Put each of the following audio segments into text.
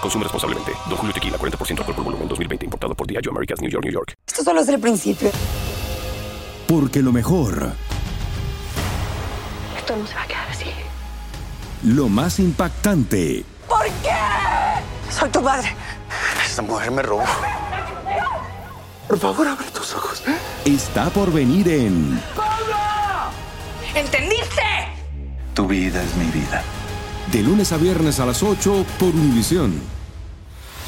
Consume responsablemente. Don Julio Tequila, 40% alcohol por volumen, 2020. Importado por Diageo Americas, New York, New York. Esto solo es el principio. Porque lo mejor, Esto no se va a quedar así. lo más impactante, ¿Por qué? Soy tu madre. Esta mujer me robó. Por favor, abre tus ojos. está por venir en ¿Entendiste? Tu vida es mi vida. De lunes a viernes a las 8 por Univisión.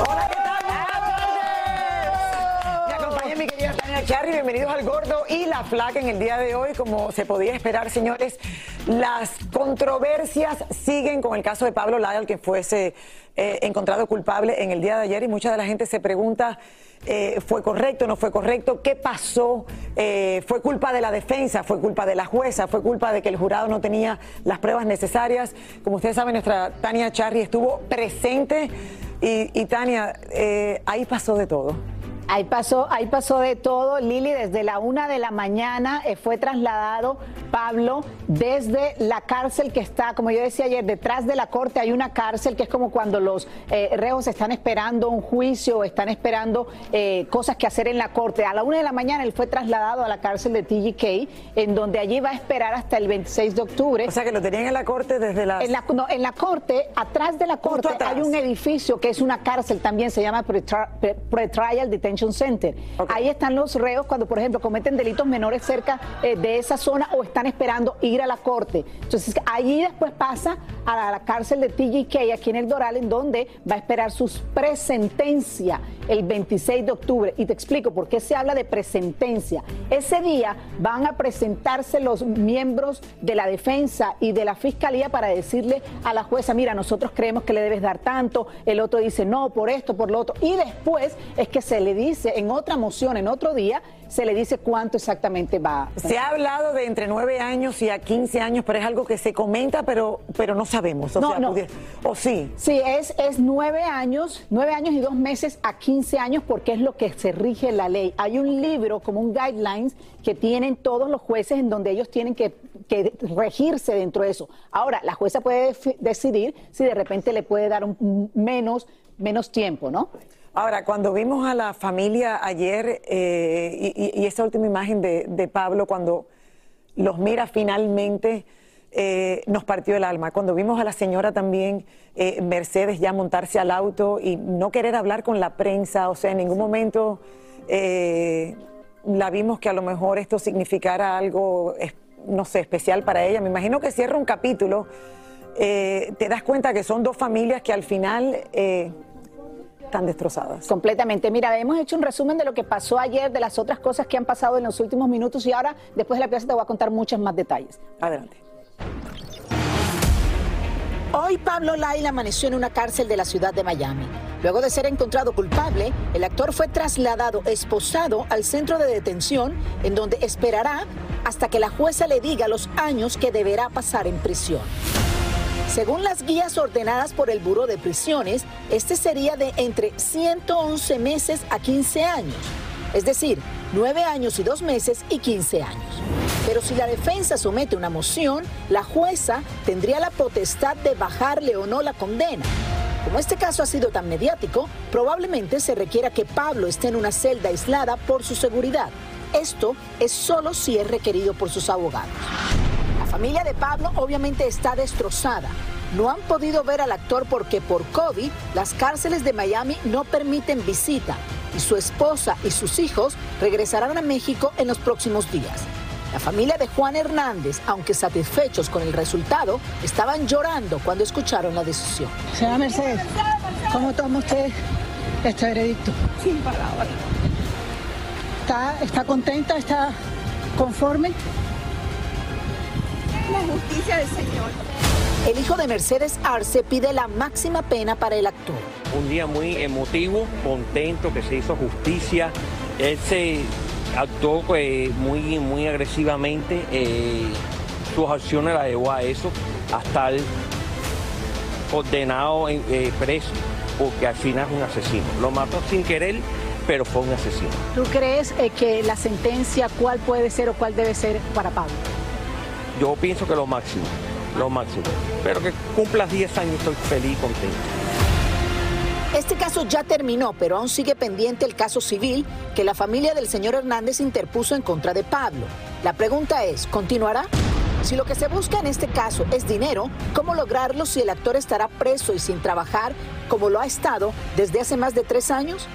Hola, ¿qué tal? Me acompaña mi querida Tania Charry. Bienvenidos al Gordo y la Flaca en el día de hoy. Como se podía esperar, señores, las controversias siguen con el caso de Pablo Lyle, que fuese eh, encontrado culpable en el día de ayer. Y mucha de la gente se pregunta, eh, ¿fue correcto, no fue correcto? ¿Qué pasó? Eh, ¿Fue culpa de la defensa? ¿Fue culpa de la jueza? ¿Fue culpa de que el jurado no tenía las pruebas necesarias? Como ustedes saben, nuestra Tania Charry estuvo presente. Y, Tania, eh, ahí pasó de todo. Ahí pasó, ahí pasó de todo, Lili, desde la una de la mañana eh, fue trasladado Pablo desde la cárcel que está, como yo decía ayer, detrás de la corte hay una cárcel que es como cuando los eh, reos están esperando un juicio o están esperando eh, cosas que hacer en la corte. A la una de la mañana él fue trasladado a la cárcel de TGK, en donde allí va a esperar hasta el 26 de octubre. O sea, que lo tenían en la corte desde las... En la, no, en la corte, atrás de la corte, hay un edificio que es una cárcel también, se llama Pretrial Detention Center. Ahí están los reos cuando, por ejemplo, cometen delitos menores cerca eh, de esa zona o están esperando ir a la corte. Entonces, allí después pasa a la, a la cárcel de TGK, aquí en el Doral, en donde va a esperar su presentencia el 26 de octubre. Y te explico por qué se habla de presentencia. Ese día van a presentarse los miembros de la defensa y de la fiscalía para decirle a la jueza, mira, nosotros creemos que le debes dar tanto, el otro dice no, por esto, por lo otro. Y después es que se le dice en otra moción, en otro día, se le dice cuánto exactamente va. Se ha hablado de entre 9 años y a 15 años, pero es algo que se comenta, pero, pero no sabemos. O No, sea, no. O sí. Sí, es, es nueve años, nueve años y dos meses a 15 años porque es lo que se rige la ley. Hay un libro como un guidelines que tienen todos los jueces en donde ellos tienen que, que regirse dentro de eso. Ahora, la jueza puede decidir si de repente le puede dar un menos, menos tiempo, ¿no? Ahora, cuando vimos a la familia ayer eh, y, esa última imagen de, de Pablo, cuando los mira finalmente, eh, nos partió el alma. Cuando vimos a la señora también, eh, Mercedes, ya montarse al auto y no querer hablar con la prensa, o sea, en ningún momento la vimos que a lo mejor esto significara algo, no sé, especial para ella. Me imagino que cierra un capítulo. te das cuenta que son dos familias que al final están destrozadas. Completamente. Mira, hemos hecho un resumen de lo que pasó ayer, de las otras cosas que han pasado en los últimos minutos y ahora, después de la pieza, te voy a contar muchos más detalles. Adelante. Hoy Pablo Lyle amaneció en una cárcel de la ciudad de Miami. Luego de ser encontrado culpable, el actor fue trasladado esposado al centro de detención, en donde esperará hasta que la jueza le diga los años que deberá pasar en prisión. Según las guías ordenadas por el Buró de Prisiones, este sería de entre 111 meses a 15 años. es decir, nueve años y dos meses y 15 años. Pero si la defensa somete una moción, la jueza tendría la potestad de bajarle o no la condena. Como este caso ha sido tan mediático, probablemente se requiera que Pablo esté en una celda aislada por su seguridad. Esto es solo si es requerido por sus abogados. La familia de Pablo obviamente está destrozada. No han podido ver al actor porque por COVID las cárceles de Miami no permiten visita y su esposa y sus hijos regresarán a México en los próximos días. La familia de Juan Hernández, aunque satisfechos con el resultado, estaban llorando cuando escucharon la decisión. Señora Mercedes, ¿cómo toma usted este veredicto? Sin palabras. ¿Está, está contenta? ¿Está conforme? La justicia del Señor. El hijo de Mercedes Arce pide la máxima pena para el actor. Un día muy emotivo, contento que se hizo justicia. Él se actuó pues, muy, muy agresivamente. eh, sus acciones la llevó a eso, a estar condenado, en- eh, preso, porque al final es un asesino. Lo mató sin querer, pero fue un asesino. ¿Tú crees eh, que la sentencia cuál puede ser o cuál debe ser para Pablo? Yo pienso que lo máximo, lo máximo. Pero que cumplas 10 años, estoy feliz y contento. Este caso ya terminó, pero aún sigue pendiente el caso civil que la familia del señor Hernández interpuso en contra de Pablo. La pregunta es, ¿continuará? Si lo que se busca en este caso es dinero, ¿cómo lograrlo si el actor estará preso y sin trabajar como lo ha estado desde hace más de tres años?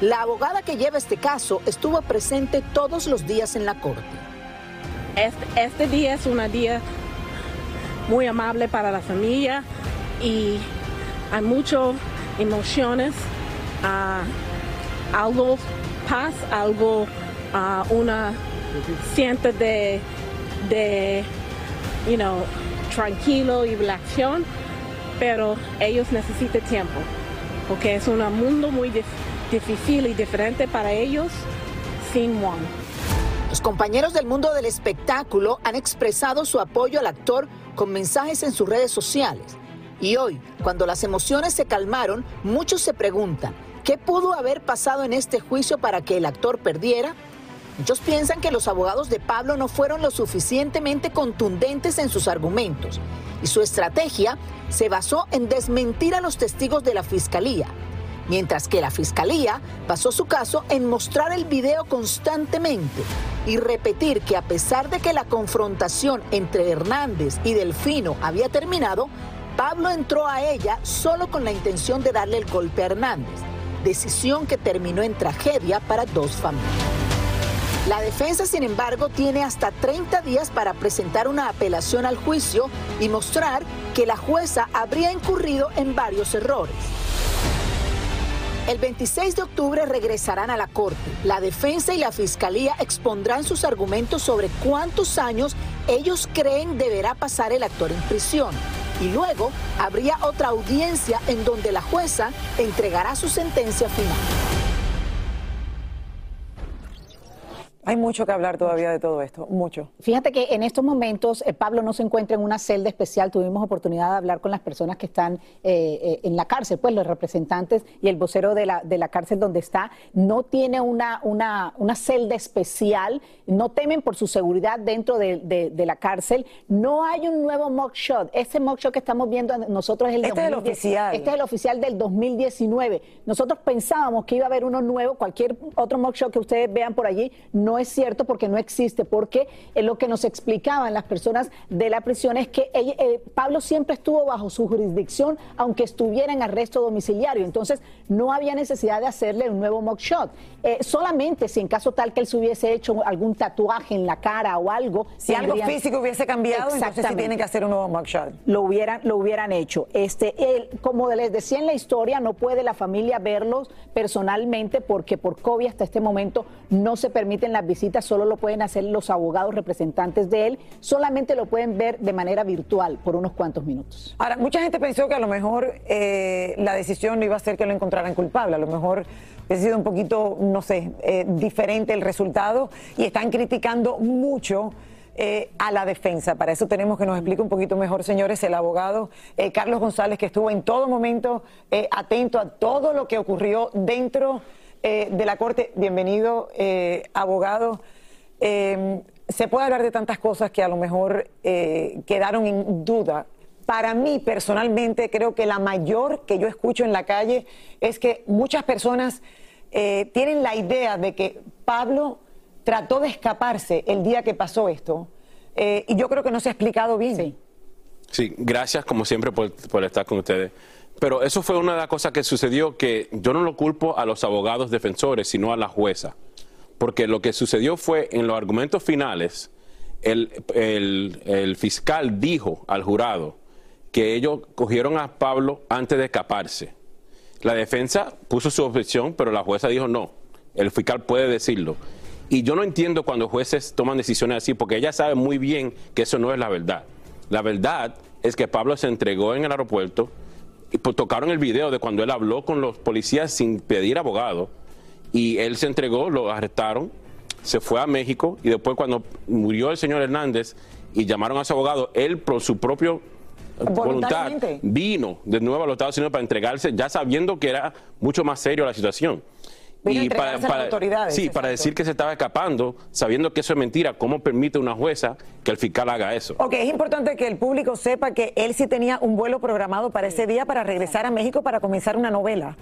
La abogada que lleva este caso estuvo presente todos los días en la corte. Este, este día es un día muy amable para la familia y hay muchas emociones, ah, algo paz, algo, ah, una siente de, you know, tranquilo y relación, pero ellos necesitan tiempo, porque es un mundo muy dif- difícil y diferente para ellos sin Juan. Los compañeros del mundo del espectáculo han expresado su apoyo al actor con mensajes en sus redes sociales. Y hoy, cuando las emociones se calmaron, muchos se preguntan, ¿qué pudo haber pasado en este juicio para que el actor perdiera? Muchos piensan que los abogados de Pablo no fueron lo suficientemente contundentes en sus argumentos y su estrategia se basó en desmentir a los testigos de la fiscalía, mientras que la fiscalía basó su caso en mostrar el video constantemente y repetir que a pesar de que la confrontación entre Hernández y Delfino había terminado, Pablo entró a ella solo con la intención de darle el golpe a Hernández, decisión que terminó en tragedia para dos familias. La defensa, sin embargo, tiene hasta 30 días para presentar una apelación al juicio y mostrar que la jueza habría incurrido en varios errores. El 26 de octubre regresarán a la corte. La defensa y la fiscalía expondrán sus argumentos sobre cuántos años ellos creen deberá pasar el actor en prisión. Y luego habría otra audiencia en donde la jueza entregará su sentencia final. Hay mucho que hablar todavía de todo esto, mucho. Fíjate que en estos momentos eh, Pablo no se encuentra en una celda especial. Tuvimos oportunidad de hablar con las personas que están eh, eh, en la cárcel, pues los representantes y el vocero de la, de la cárcel donde está. No tiene una, una, una celda especial, no temen por su seguridad dentro de, de- de la cárcel. No hay un nuevo mugshot. Ese mugshot que estamos viendo nosotros es el Este es el 2010. oficial. Este es el oficial del 2019. Nosotros pensábamos que iba a haber uno nuevo, cualquier otro mugshot que ustedes vean por allí, no es cierto porque no existe, porque eh, lo que nos explicaban las personas de la prisión es que ella- eh, Pablo siempre estuvo bajo su jurisdicción, aunque estuviera en arresto domiciliario, entonces no había necesidad de hacerle un nuevo mugshot. Eh, solamente si en caso tal que él se hubiese hecho algún tatuaje en la cara o algo. Si algo físico hubiese cambiado, entonces sí tienen que hacer un nuevo mugshot. lo hubieran, lo hubieran hecho. Este, él, como les decía en la historia, no puede la familia verlos personalmente porque por COVID hasta este momento no se permiten las visitas, solo lo pueden hacer los abogados representantes de él, solamente lo pueden ver de manera virtual por unos cuantos minutos. Ahora, mucha gente pensó que a lo mejor eh, la decisión no iba a ser que lo encontraran culpable, a lo mejor hubiese sido un poquito, no sé, eh, diferente el resultado y están criticando mucho. eh, a la defensa. Para eso tenemos que nos explique un poquito mejor, señores, el abogado Carlos González, que estuvo en todo momento atento a todo lo que ocurrió dentro eh, de la Corte. Bienvenido, eh, abogado. Eh, se puede hablar de tantas cosas que a lo mejor eh, quedaron en duda. Para mí, personalmente, creo que la mayor que yo escucho en la calle es que muchas personas eh, tienen la idea de que Pablo trató de escaparse el día que pasó esto. Eh, y yo creo que no se ha explicado bien. Sí, gracias como siempre por estar con ustedes. Pero eso fue una de las cosas que sucedió que yo no lo culpo a los abogados defensores, sino a la jueza. Porque lo que sucedió fue en los argumentos finales, el, fiscal dijo al jurado que ellos cogieron a Pablo antes de escaparse. La defensa puso su objeción, pero la jueza dijo no. El fiscal puede decirlo. Y yo no entiendo cuando jueces toman decisiones así, porque ella sabe muy bien que eso no es la verdad. La verdad es que Pablo se entregó en el aeropuerto pues, tocaron el video de cuando él habló con los policías sin pedir abogado y él se entregó, lo arrestaron, se fue a México y después cuando murió el señor Hernández y llamaron a su abogado, él por su propio voluntad Voluntariamente. vino de nuevo a los Estados Unidos para entregarse, ya sabiendo que era mucho más serio la situación. Vino a entregarse a las autoridades, sí, para decir que se estaba escapando, sabiendo que eso es mentira, ¿cómo permite una jueza que el fiscal haga eso? Ok, es importante que el público sepa que él sí tenía un vuelo programado para ese día para regresar a México para comenzar una novela.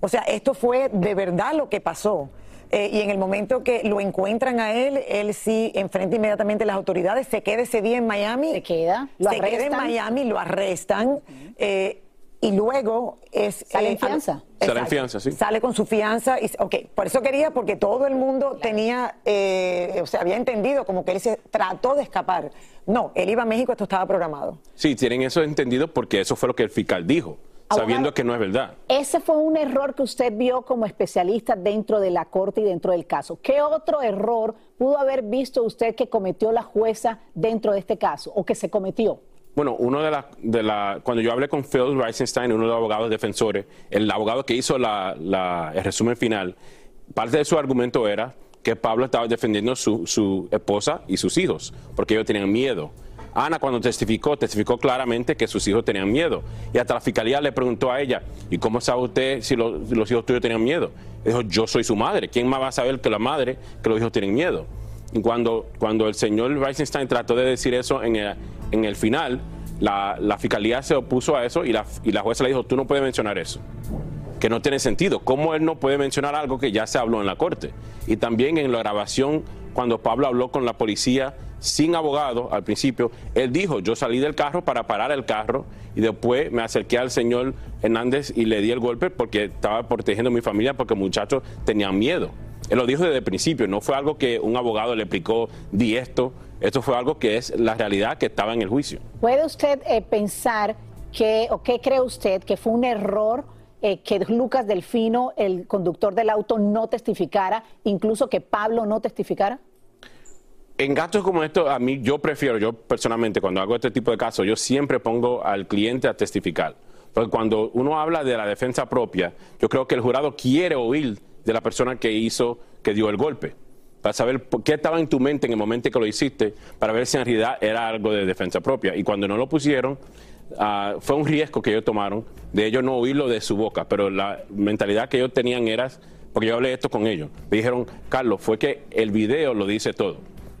O sea, esto fue de verdad lo que pasó. Eh, y en el momento que lo encuentran a él, él sí enfrenta inmediatamente a las autoridades, se queda ese día en Miami. Se queda, lo se queda en. Miami, lo arrestan. eh, y luego es... Sale en eh, fianza. Sale en fianza, sí. Sale con su fianza. Y, ok, por eso quería, porque todo el mundo tenía, eh, o sea, había entendido como que él se trató de escapar. No, él iba a México, esto estaba programado. Sí, tienen eso entendido porque eso fue lo que el fiscal dijo, sabiendo que no es verdad. Ese fue un error que usted vio como especialista dentro de la corte y dentro del caso. ¿Qué otro error pudo haber visto usted que cometió la jueza dentro de este caso o que se cometió? Bueno, uno de las, de la, cuando yo hablé con Phil Reisenstein, uno de los abogados defensores, el abogado que hizo la- la- el resumen final, parte de su argumento era que Pablo estaba defendiendo su, su esposa y sus hijos, porque ellos tenían miedo. Ana cuando testificó, testificó claramente que sus hijos tenían miedo. Y hasta la fiscalía le preguntó a ella, ¿y cómo sabe usted si los, los hijos tuyos tenían miedo? Dijo, yo soy su madre. ¿Quién más va a saber que la madre, que los hijos tienen miedo? Cuando, cuando el señor Reisenstein trató de decir eso en el, en el final, la, la fiscalía se opuso a eso y la, y la jueza le dijo, tú no puedes mencionar eso. Que no tiene sentido. ¿Cómo él no puede mencionar algo que ya se habló en la corte? Y también en la grabación, cuando Pablo habló con la policía sin abogado al principio, él dijo, yo salí del carro para parar el carro y después me acerqué al señor Hernández y le di el golpe porque estaba protegiendo a mi familia porque muchachos tenían miedo. Él lo dijo desde el principio, no fue algo que un abogado le explicó, di esto, esto fue algo que es la realidad que estaba en el juicio. ¿Puede usted eh, pensar que, o qué cree usted que fue un error eh, que Lucas Delfino, el conductor del auto, no testificara, incluso que Pablo no testificara? En casos como estos, a mí yo prefiero, yo personalmente, cuando hago este tipo de casos, yo siempre pongo al cliente a testificar. Porque cuando uno habla de la defensa propia, yo creo que el jurado quiere oír de la persona que hizo, que dio el golpe. Para saber qué estaba en tu mente en el momento que lo hiciste, para ver si en realidad era algo de defensa propia. Y cuando no lo pusieron, ah, fue un riesgo que ellos tomaron de ellos no oírlo de su boca. Pero la mentalidad que ellos tenían era, porque yo hablé esto con ellos, me dijeron, Carlos, fue que el video lo dice todo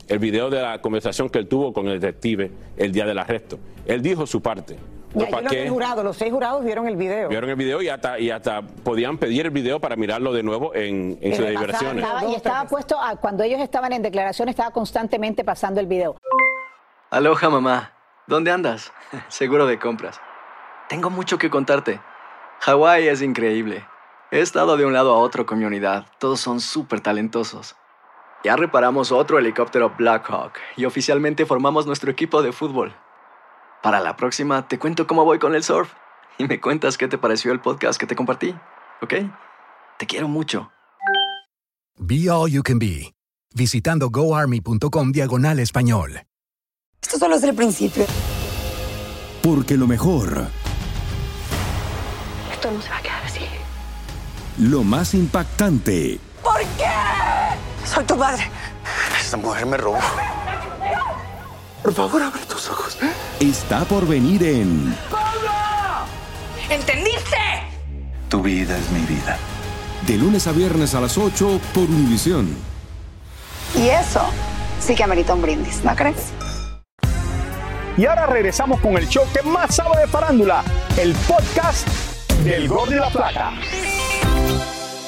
el video de la conversación que él tuvo con el detective el día del arresto. Él dijo su parte. Y qué- jurado, los seis jurados vieron el video. Vieron el video y hasta, y hasta podían pedir el video para mirarlo de nuevo en, en sus deliberaciones. Estaba- y estaba puesto, a- cuando ellos estaban en declaración, estaba constantemente pasando el video. Aloha mamá, ¿dónde andas? Seguro de compras. Tengo mucho que contarte. Hawái es increíble. He estado de un lado a otro con mi unidad. Todos son súper talentosos. Ya reparamos otro helicóptero Blackhawk y oficialmente formamos nuestro equipo de fútbol. Para la próxima te cuento cómo voy con el surf y me cuentas qué te pareció el podcast que te compartí, ¿ok? Te quiero mucho. Be All You Can Be, visitando goarmy.com diagonal español. Esto solo es el principio. Porque lo mejor, Esto no se va a quedar así. lo más impactante, ¿Por qué? Soy tu madre. Esta mujer me robó. Por favor, abre tus ojos. está por venir en ¿Entendiste? Tu vida es mi vida. De lunes a viernes a las 8 por Univisión. Y eso sí que amerita un brindis, ¿no crees? Y ahora regresamos con el show que más sabe de farándula, el podcast del Gol de la Plata.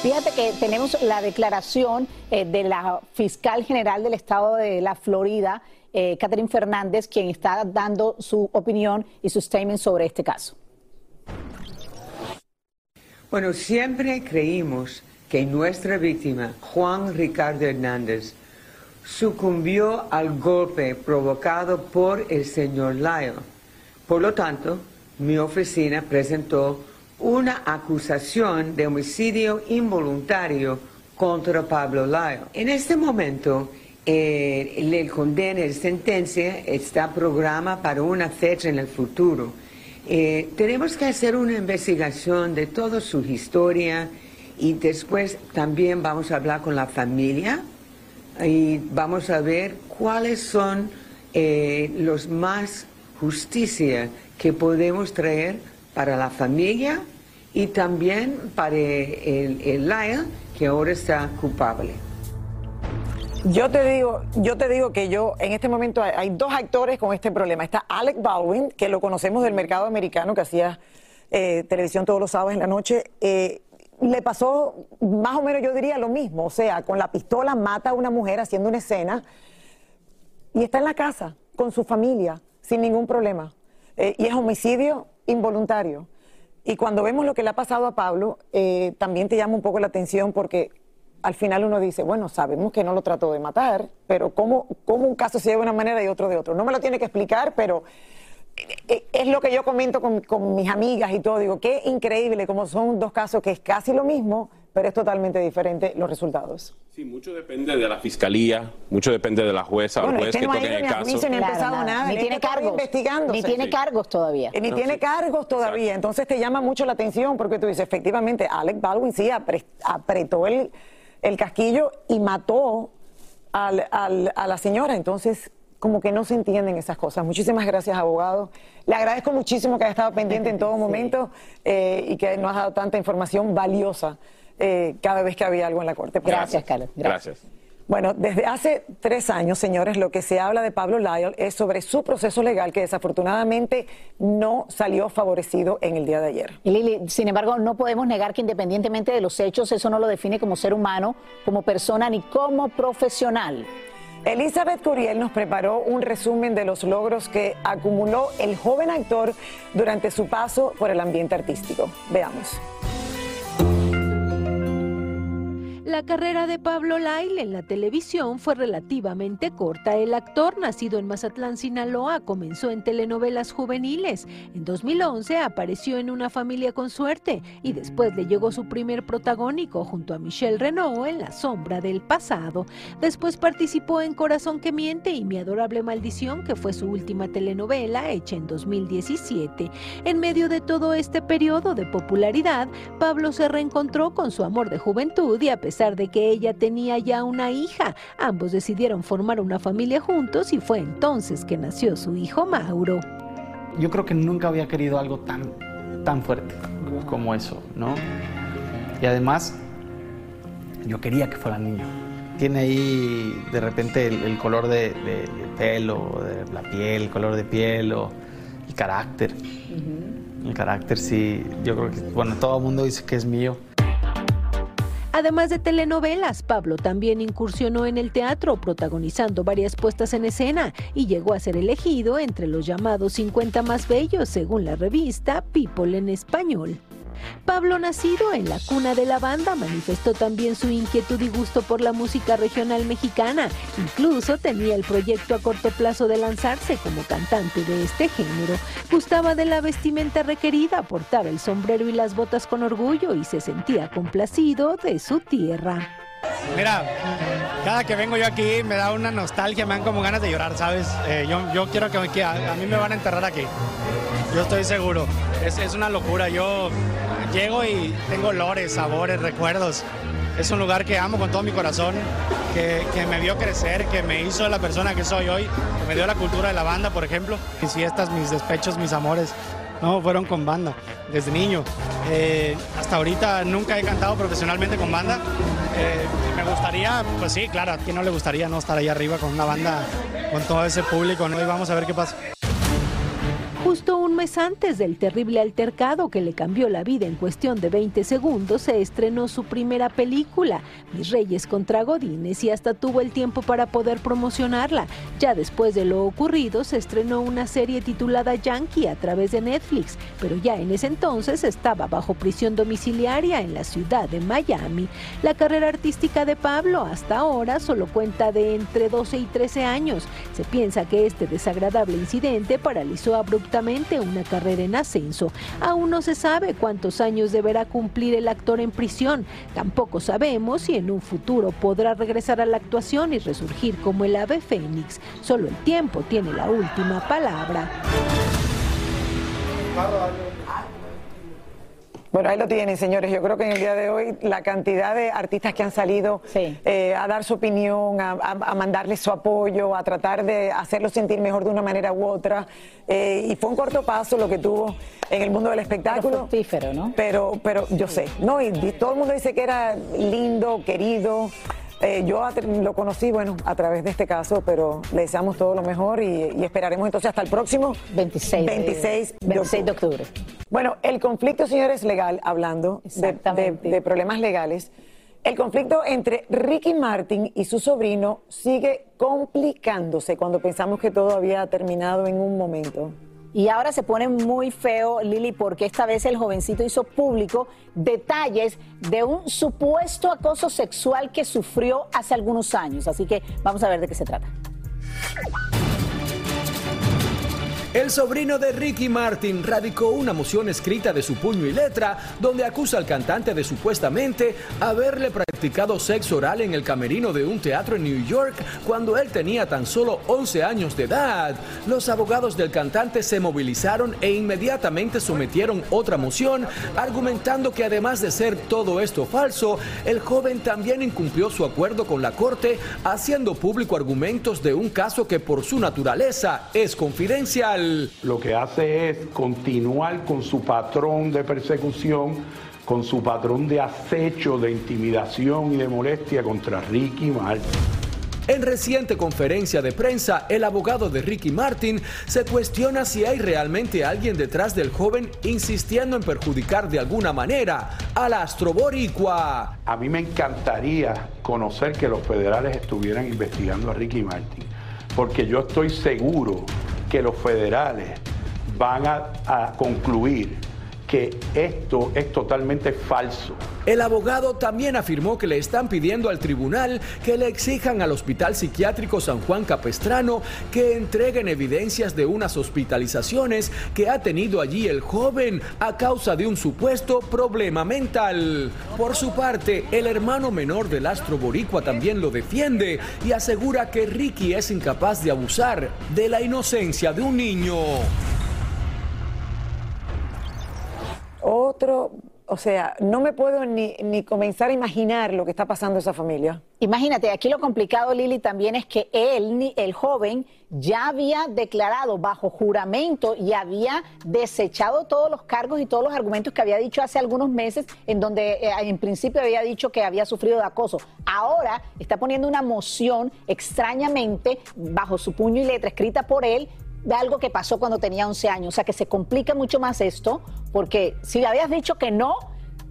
Fíjate que tenemos la declaración eh, de la fiscal general del estado de la Florida, eh, Catherine Fernández, quien está dando su opinión y su statement sobre este caso. Bueno, siempre creímos que nuestra víctima, Juan Ricardo Hernández, sucumbió al golpe provocado por el señor Lyle. Por lo tanto, mi oficina presentó una acusación de homicidio involuntario contra Pablo Lyle. En este momento, eh, el condena de sentencia está programa para una fecha en el futuro. Eh, tenemos que hacer una investigación de toda su historia y después también vamos a hablar con la familia y vamos a ver cuáles son eh, los más justicia que podemos traer para la familia y también para el, el que ahora está culpable. Yo te digo, yo te digo que yo en este momento hay, hay dos actores con este problema. Está Alec Baldwin, que lo conocemos del mercado americano, que hacía eh, televisión todos los sábados en la noche. Eh, le pasó más o menos, yo diría lo mismo. O sea, con la pistola mata a una mujer haciendo una escena y está en la casa con su familia sin ningún problema. Eh, y es homicidio involuntario. Y cuando vemos lo que le ha pasado a Pablo, eh, también te llama un poco la atención porque al final uno dice, bueno, sabemos que no lo trató de matar, pero ¿cómo, cómo un caso se lleva de una manera y otro de otro? No me lo tiene que explicar, pero eh, es lo que yo comento con, con mis amigas y todo. Digo, qué increíble como son dos casos que es casi lo mismo, pero es totalmente diferente los resultados. Sí, mucho depende de la fiscalía, mucho depende de la jueza o el Bueno, juez este que no ha toque el caso. juicio, ni ha empezado nada. Ni tiene cargos. investigando. Ni tiene cargos todavía. Ni tiene cargos todavía. Entonces te llama mucho la atención porque tú dices, efectivamente, Alec Baldwin sí apre- apretó el, el casquillo y mató al- al- a la señora. Entonces, como que no se entienden esas cosas. Muchísimas gracias, abogado. Le agradezco muchísimo que haya estado pendiente en todo momento eh, y que nos ha dado tanta información valiosa eh, cada vez que había algo en la corte. Gracias, Carlos. Gracias. Bueno, desde hace tres años, señores, lo que se habla de Pablo Lyle es sobre su proceso legal que desafortunadamente no salió favorecido en el día de ayer. Y Lili, sin embargo, no podemos negar que independientemente de los hechos, eso no lo define como ser humano, como persona ni como profesional. Elizabeth Curiel nos preparó un resumen de los logros que acumuló el joven actor durante su paso por el ambiente artístico. Veamos. La carrera de Pablo Lyle en la televisión fue relativamente corta. El actor, nacido en Mazatlán, Sinaloa, comenzó en telenovelas juveniles. En 2011 apareció en Una familia con suerte y después le llegó su primer protagónico junto a Michelle Renault en La sombra del pasado. Después participó en Corazón que miente y Mi adorable maldición, que fue su última telenovela hecha en 2017. En medio de todo este periodo de popularidad, Pablo se reencontró con su amor de juventud y a pesar de que ella tenía ya una hija, ambos decidieron formar una familia juntos y fue entonces que nació su hijo Mauro. Yo creo que nunca había querido algo tan, tan fuerte como eso, ¿no? Y además, yo quería que fuera niño. Tiene ahí de repente el, el color de, de- de pelo, de la piel, el color de piel o el carácter. El carácter sí, yo creo que, bueno, todo el mundo dice que es mío. Además de telenovelas, Pablo también incursionó en el teatro, protagonizando varias puestas en escena y llegó a ser elegido entre los llamados 50 más bellos según la revista People en español. Pablo, nacido en la cuna de la banda, manifestó también su inquietud y gusto por la música regional mexicana. Incluso tenía el proyecto a corto plazo de lanzarse como cantante de este género. Gustaba de la vestimenta requerida, portaba el sombrero y las botas con orgullo y se sentía complacido de su tierra. Mira, cada que vengo yo aquí me da una nostalgia, me dan como ganas de llorar, ¿sabes? Eh, yo, yo quiero que, que a, a mí me van a enterrar aquí. Yo estoy seguro. Es, es una locura. Yo llego y tengo olores, sabores, recuerdos. Es un lugar que amo con todo mi corazón, que, que me vio crecer, que me hizo la persona que soy hoy, que me dio la cultura de la banda, por ejemplo. Mis fiestas, mis despechos, mis amores, no, fueron con banda, desde niño. Eh, hasta ahorita nunca he cantado profesionalmente con banda. Eh, me gustaría, pues sí, claro, a quién no le gustaría no estar ahí arriba con una banda, con todo ese público, ¿no? Y vamos a ver qué pasa. Justo un mes antes del terrible altercado que le cambió la vida en cuestión de 20 segundos, se estrenó su primera película, Mis Reyes contra Godines, y hasta tuvo el tiempo para poder promocionarla. Ya después de lo ocurrido, se estrenó una serie titulada Yankee a través de Netflix, pero ya en ese entonces estaba bajo prisión domiciliaria en la ciudad de Miami. La carrera artística de Pablo hasta ahora solo cuenta de entre 12 y 13 años. Se piensa que este desagradable incidente paralizó abruptamente una carrera en ascenso. Aún no se sabe cuántos años deberá cumplir el actor en prisión. Tampoco sabemos si en un futuro podrá regresar a la actuación y resurgir como el ave fénix. Solo el tiempo tiene la última palabra. Bueno, ahí lo tienen, señores. Yo creo que en el día de hoy la cantidad de artistas que han salido eh, a dar su opinión, a, a, a mandarles su apoyo, a tratar de hacerlos sentir mejor de una manera u otra. Eh, y fue un corto paso lo que tuvo en el mundo del espectáculo. Pero ¿no? Pero, pero yo sé, ¿no? Y, y todo el mundo dice que era lindo, querido. Eh, yo lo conocí, bueno, a través de este caso, pero le deseamos todo lo mejor y, y esperaremos entonces hasta el próximo 26 de- 26 26 de octubre. Bueno, el conflicto, señores, legal, hablando de, de- de problemas legales, el conflicto entre Ricky Martin y su sobrino sigue complicándose cuando pensamos que todo había terminado en un momento. Y ahora se pone muy feo, Lili, porque esta vez el jovencito hizo público detalles de un supuesto acoso sexual que sufrió hace algunos años. Así que vamos a ver de qué se trata. El sobrino de Ricky Martin radicó una moción escrita de su puño y letra donde acusa al cantante de supuestamente haberle practicado sexo oral en el camerino de un teatro en New York cuando él tenía tan solo 11 años de edad. Los abogados del cantante se movilizaron e inmediatamente sometieron otra moción argumentando que además de ser todo esto falso, el joven también incumplió su acuerdo con la corte haciendo público argumentos de un caso que por su naturaleza es confidencial. Lo que hace es continuar con su patrón de persecución, con su patrón de acecho, de intimidación y de molestia contra Ricky Martin. En reciente conferencia de prensa, el abogado de Ricky Martin se cuestiona si hay realmente alguien detrás del joven insistiendo en perjudicar de alguna manera al astro boricua. A mí me encantaría conocer que los federales estuvieran investigando a Ricky Martin, porque yo estoy seguro que los federales van a, a concluir que esto es totalmente falso. El abogado también afirmó que le están pidiendo al tribunal que le exijan al Hospital Psiquiátrico San Juan Capestrano que entreguen evidencias de unas hospitalizaciones que ha tenido allí el joven a causa de un supuesto problema mental. Por su parte, el hermano menor del astro boricua también lo defiende y asegura que Ricky es incapaz de abusar de la inocencia de un niño. Otro, o sea, no me puedo ni, ni comenzar a imaginar lo que está pasando esa familia. Imagínate, aquí lo complicado, Lili, también es que él, el joven, ya había declarado bajo juramento y había desechado todos los cargos y todos los argumentos que había dicho hace algunos meses, en donde eh, en principio había dicho que había sufrido de acoso. Ahora está poniendo una moción extrañamente bajo su puño y letra escrita por él de algo que pasó cuando tenía 11 años. O sea que se complica mucho más esto, porque si habías dicho que no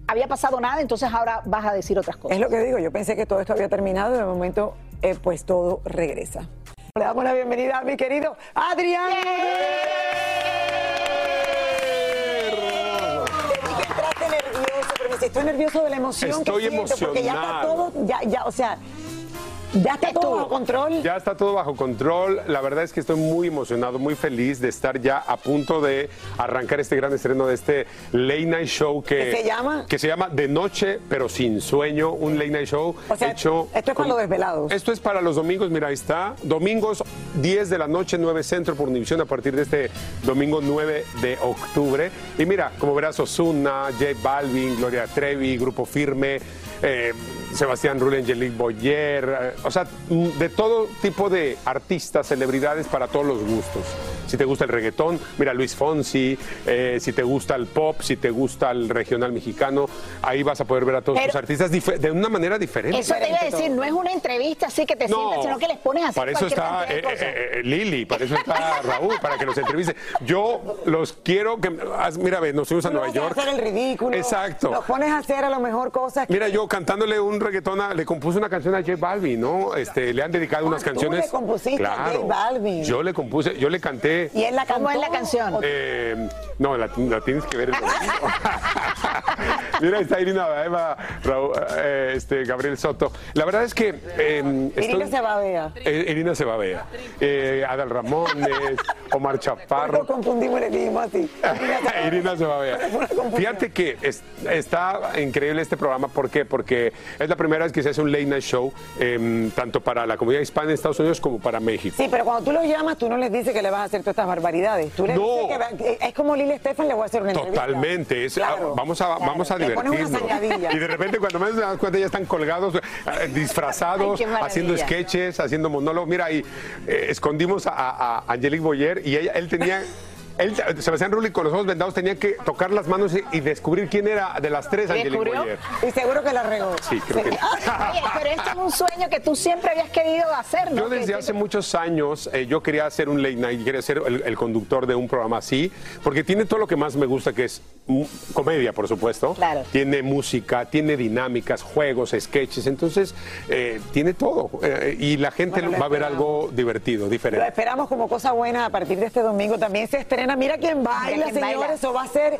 había pasado nada, entonces ahora vas a decir otras cosas. Es lo que digo, yo pensé que todo esto había terminado y de momento, eh, pues todo regresa. Le damos la bienvenida a mi querido Adrián. Te vi que entraste nervioso, pero me dice, estoy nervioso de la emoción Estoy que siento, porque ya está emocionado. todo, ya, ya, o sea, ya está todo bajo control. Ya está todo bajo control. La verdad es que estoy muy emocionado, muy feliz de estar ya a punto de arrancar este gran estreno de este late night show que, ¿Qué se llama? que se llama De Noche, pero sin sueño, un late night show O sea, hecho. esto es para los desvelados. Esto es para los domingos, mira, ahí está. Domingos 10 de la noche, 9 Centro por Univisión a partir de este domingo 9 de octubre. Y mira, como verás, Osuna, J Balvin, Gloria Trevi, Grupo Firme. eh, Sebastián Rulli, Angelique Boyer, eh, o sea, mm, de todo tipo de artistas, celebridades para todos los gustos. Si te gusta el reggaetón, mira Luis Fonsi, eh, si te gusta el pop, si te gusta el regional mexicano, ahí vas a poder ver a todos Pero- los artistas de una manera diferente. Eso te iba a decir, no es una entrevista así que te No. sientas, sino que les pones así Para eso está eh, eh, eh, Lili, para eso está Raúl, para que los entreviste. Yo los quiero que. haz- Mira, ve, nos fuimos a no Nueva a York. hacer el ridículo. Exacto. Los pones a hacer a lo mejor cosas que... Mira, yo cantándole un reggaetón, a- le compuse una canción a J Balvin, ¿no? Este, le han dedicado unas Ah, tú canciones. le compusiste a. J Balvin. Yo le compuse, yo le canté. ¿Y él la cantó? ¿Cómo es la canción? Eh, no, la, la tienes que ver el domingo. Mira, ahí está Irina Baeva, Raúl, eh, este, Gabriel Soto. La verdad es que. eh, estoy- Irina se va a ver. Eh, Irina Sebabea, eh, Adal Ramones, Omar Chaparro. Confundimos le dijimos así. Irina Sebabea. Fíjate que es- está increíble este programa. ¿Por qué? Porque es la primera vez que se hace un late night show, em, tanto para la comunidad hispana en Estados Unidos como para México. Sí, pero cuando tú los llamas, tú no les dices que le vas a hacer todas estas barbaridades. Tú No. dices que es como Lili Estefan, le voy a hacer una. Totalmente, es- Claro. vamos a, vamos a divertirnos. Y de repente cuando más te das cuenta ya están colgados, eh, disfrazados, Ay, haciendo sketches, haciendo monólogos. Mira, ahí eh, escondimos a- a Angelique Boyer y ella, él tenía... Él, Sebastián Rulli con los ojos vendados tenía que tocar las manos y, y descubrir quién era de las tres Angelique. Y seguro que la regó. Sí, creo que sí. Oye, pero esto es un sueño que tú siempre habías querido hacer, ¿no? Yo desde hace muchos años eh, yo quería hacer un late night, quería ser el, el conductor de un programa así, porque tiene todo lo que más me gusta, que es mm, comedia, por supuesto. Claro. Tiene música, tiene dinámicas, juegos, sketches, entonces eh, tiene todo. eh, y la gente Bueno, lo va a ver algo divertido, Lo diferente. esperamos como cosa buena a partir de este domingo. También se estrena Mira quién baila, Mira quién señores. baila. Eso va a ser,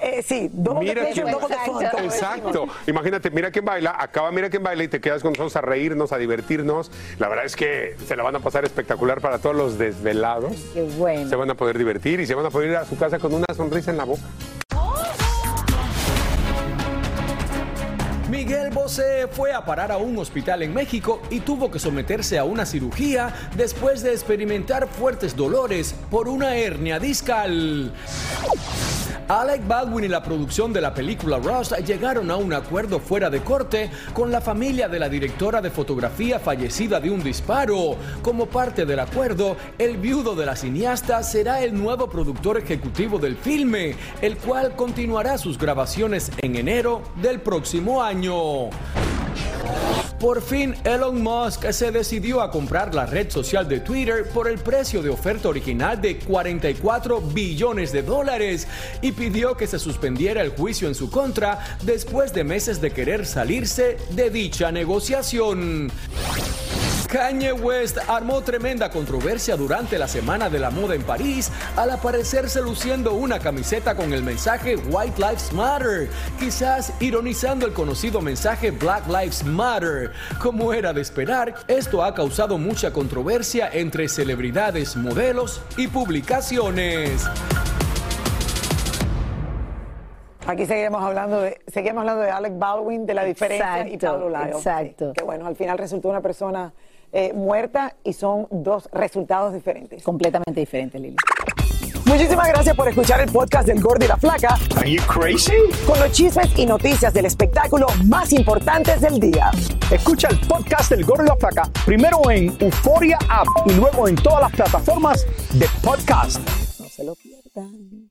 eh, sí, double Mira quién Exacto. Exacto. Imagínate, mira quién baila, acaba mira quién baila y te quedas con nosotros a reírnos, a divertirnos. La verdad es que se la van a pasar espectacular para todos los desvelados. Qué bueno. Se van a poder divertir y se van a poder ir a su casa con una sonrisa en la boca. Miguel Bosé fue a parar a un hospital en México y tuvo que someterse a una cirugía después de experimentar fuertes dolores por una hernia discal. Alec Baldwin y la producción de la película Rust llegaron a un acuerdo fuera de corte con la familia de la directora de fotografía fallecida de un disparo. Como parte del acuerdo, el viudo de la cineasta será el nuevo productor ejecutivo del filme, el cual continuará sus grabaciones en enero del próximo año. Por fin, Elon Musk se decidió a comprar la red social de Twitter por el precio de oferta original de 44 billones de dólares y pidió que se suspendiera el juicio en su contra después de meses de querer salirse de dicha negociación. Kanye West armó tremenda controversia durante la Semana de la Moda en París al aparecerse luciendo una camiseta con el mensaje White Lives Matter, quizás ironizando el conocido mensaje Black Lives Matter. Como era de esperar, esto ha causado mucha controversia entre celebridades, modelos y publicaciones. Aquí seguimos hablando de, seguimos hablando de Alec Baldwin, de la diferencia y Pablo Lyle. exacto. Que bueno, al final resultó una persona eh, muerta y son dos resultados diferentes. Completamente diferente, Lili. Muchísimas gracias por escuchar el podcast del Gordo y la Flaca. Are you crazy? Con los chismes y noticias del espectáculo más importantes del día. Escucha el podcast del Gordo y la Flaca primero en Euforia App y luego en todas las plataformas de podcast. No se lo pierdan.